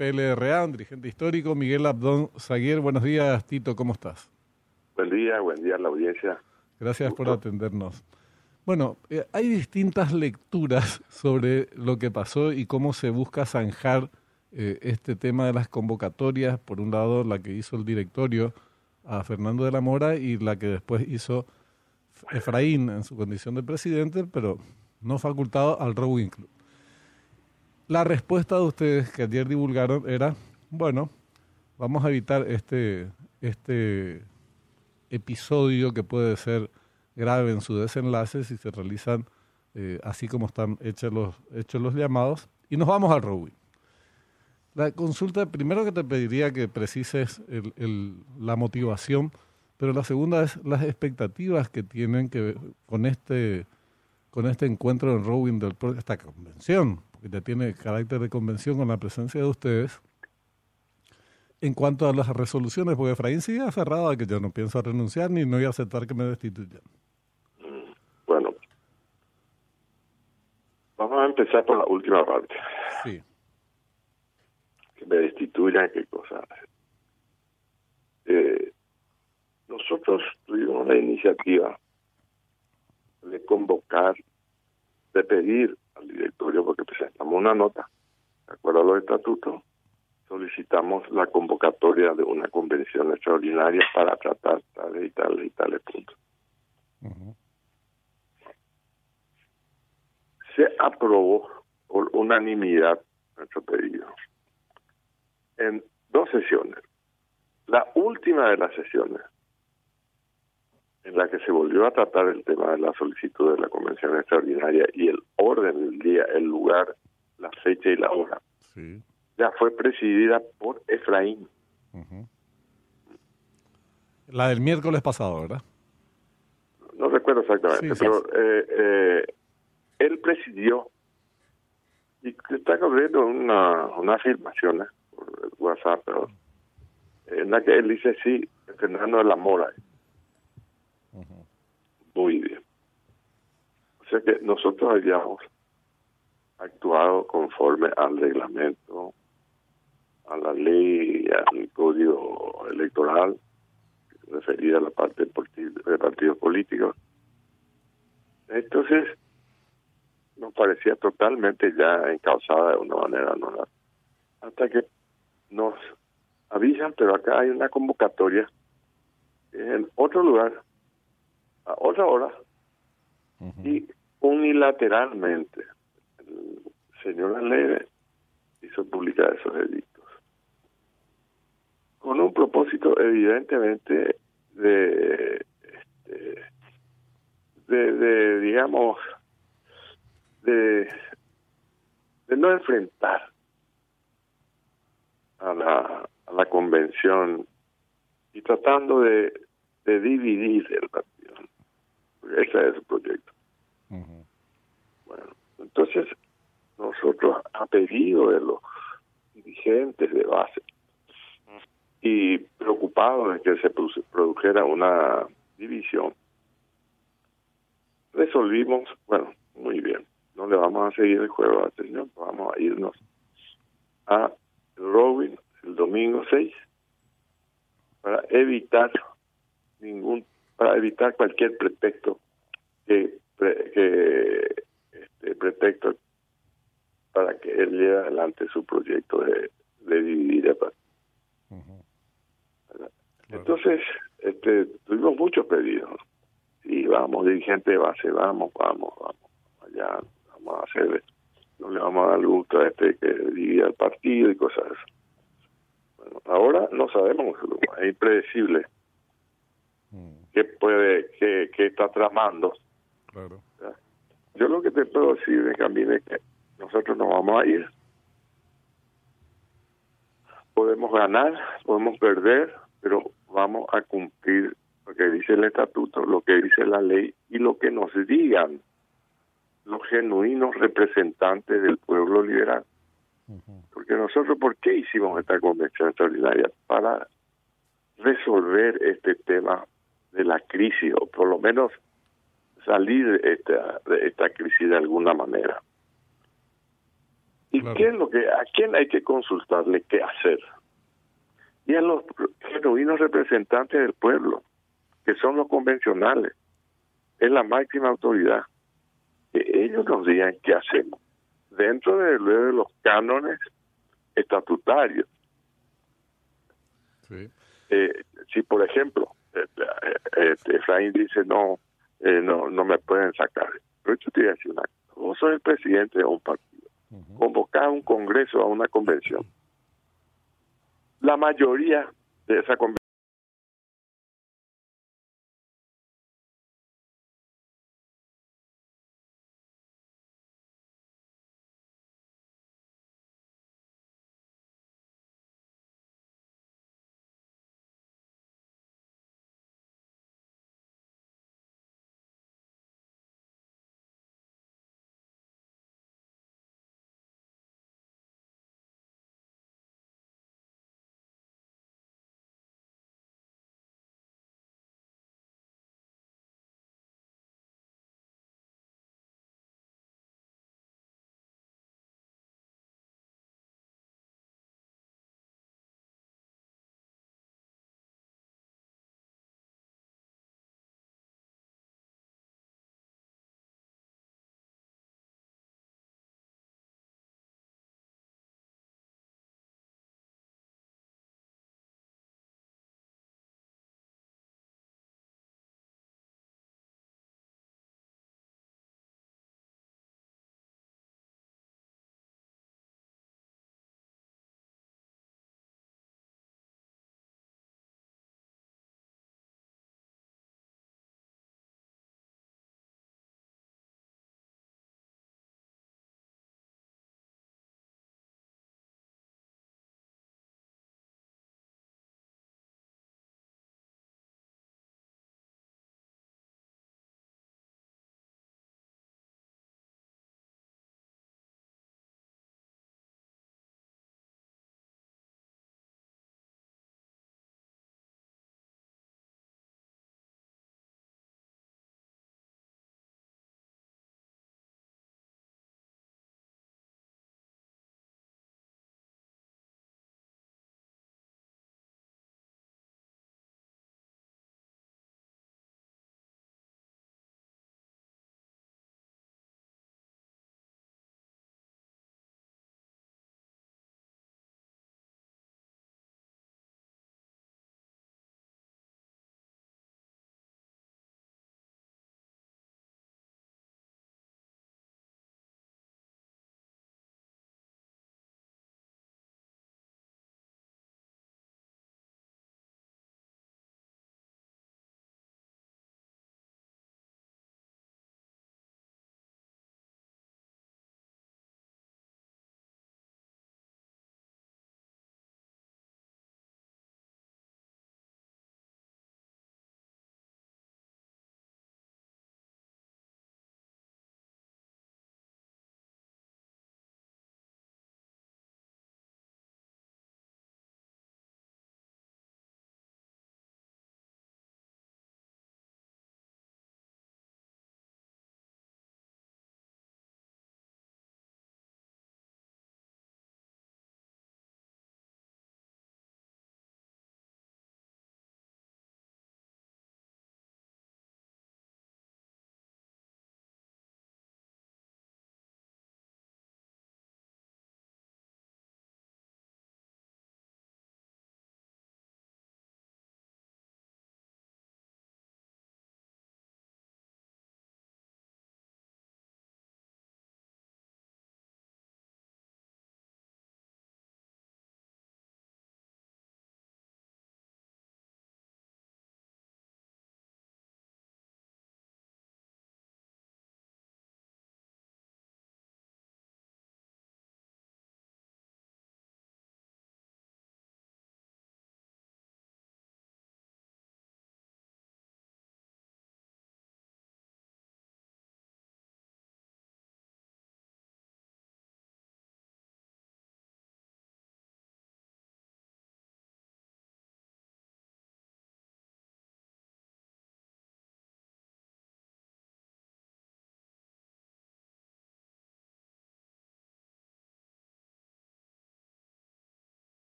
PLRA, un dirigente histórico, Miguel Abdón Zaguer. Buenos días, Tito, ¿cómo estás? Buen día, buen día a la audiencia. Gracias por atendernos. Bueno, eh, hay distintas lecturas sobre lo que pasó y cómo se busca zanjar eh, este tema de las convocatorias. Por un lado, la que hizo el directorio a Fernando de la Mora y la que después hizo Efraín en su condición de presidente, pero no facultado al Rowing Club. La respuesta de ustedes que ayer divulgaron era, bueno, vamos a evitar este, este episodio que puede ser grave en su desenlace si se realizan eh, así como están hechos los, hechos los llamados y nos vamos al Rowing. La consulta, primero que te pediría que precises la motivación, pero la segunda es las expectativas que tienen que con este con este encuentro en Rowing de esta convención, porque ya tiene carácter de convención con la presencia de ustedes. En cuanto a las resoluciones, porque Efraín sigue aferrado a que yo no pienso renunciar ni no voy a aceptar que me destituyan. Bueno, vamos a empezar por la última parte. Sí que me destituyan, qué cosas. Eh, nosotros tuvimos la iniciativa de convocar, de pedir al directorio, porque presentamos una nota, de acuerdo a los estatutos, solicitamos la convocatoria de una convención extraordinaria para tratar tales y tales y tales puntos. Se aprobó por unanimidad nuestro pedido en dos sesiones. La última de las sesiones, en la que se volvió a tratar el tema de la solicitud de la Convención Extraordinaria y el orden del día, el lugar, la fecha y la hora, ya fue presidida por Efraín. La del miércoles pasado, ¿verdad? No recuerdo exactamente, pero eh, eh, él presidió y está corriendo una, una afirmación WhatsApp, pero en la que él dice sí, Fernando de la Mora. Muy bien. O sea que nosotros habíamos actuado conforme al reglamento, a la ley, al código electoral, referida a la parte de partidos políticos. Entonces, nos parecía totalmente ya encausada de una manera no hasta que nos avisan, pero acá hay una convocatoria en otro lugar, a otra hora, y unilateralmente el señor Aleve hizo publicar esos edictos. Con un propósito evidentemente de, este, de, de digamos, de, de no enfrentar a la, a la convención y tratando de, de dividir el partido. Ese es el proyecto. Bueno, entonces nosotros a pedido de los dirigentes de base y preocupados de que se produjera una división, resolvimos, bueno, muy bien, no le vamos a seguir el juego al señor, vamos a irnos a Robin el domingo 6 para evitar ningún para evitar cualquier pretexto que, que este pretexto para que él lleve adelante su proyecto de, de dividir el Entonces, este, tuvimos muchos pedidos. Y vamos, dirigente de base, vamos, vamos, vamos, allá, vamos a hacer no le vamos a dar gusto a este que divida el partido y cosas. Bueno, ahora no sabemos, es impredecible está tramando. Claro. Yo lo que te puedo decir, Benjamín, es que nosotros nos vamos a ir. Podemos ganar, podemos perder, pero vamos a cumplir lo que dice el estatuto, lo que dice la ley y lo que nos digan los genuinos representantes del pueblo liberal. Porque nosotros, ¿por qué hicimos esta convención extraordinaria? Para resolver este tema de la crisis, o por lo menos salir de esta, de esta crisis de alguna manera. ¿Y qué es lo que, a quién hay que consultarle qué hacer? Y a los genuinos representantes del pueblo, que son los convencionales, es la máxima autoridad. Que ellos nos digan qué hacemos dentro de, de los cánones estatutarios. Eh, si, por ejemplo, Efraín dice, no, no no me pueden sacar. Pero yo te voy a decir una cosa. Vos sos el presidente de un partido. Convocar a un congreso, a una convención. La mayoría de esa convención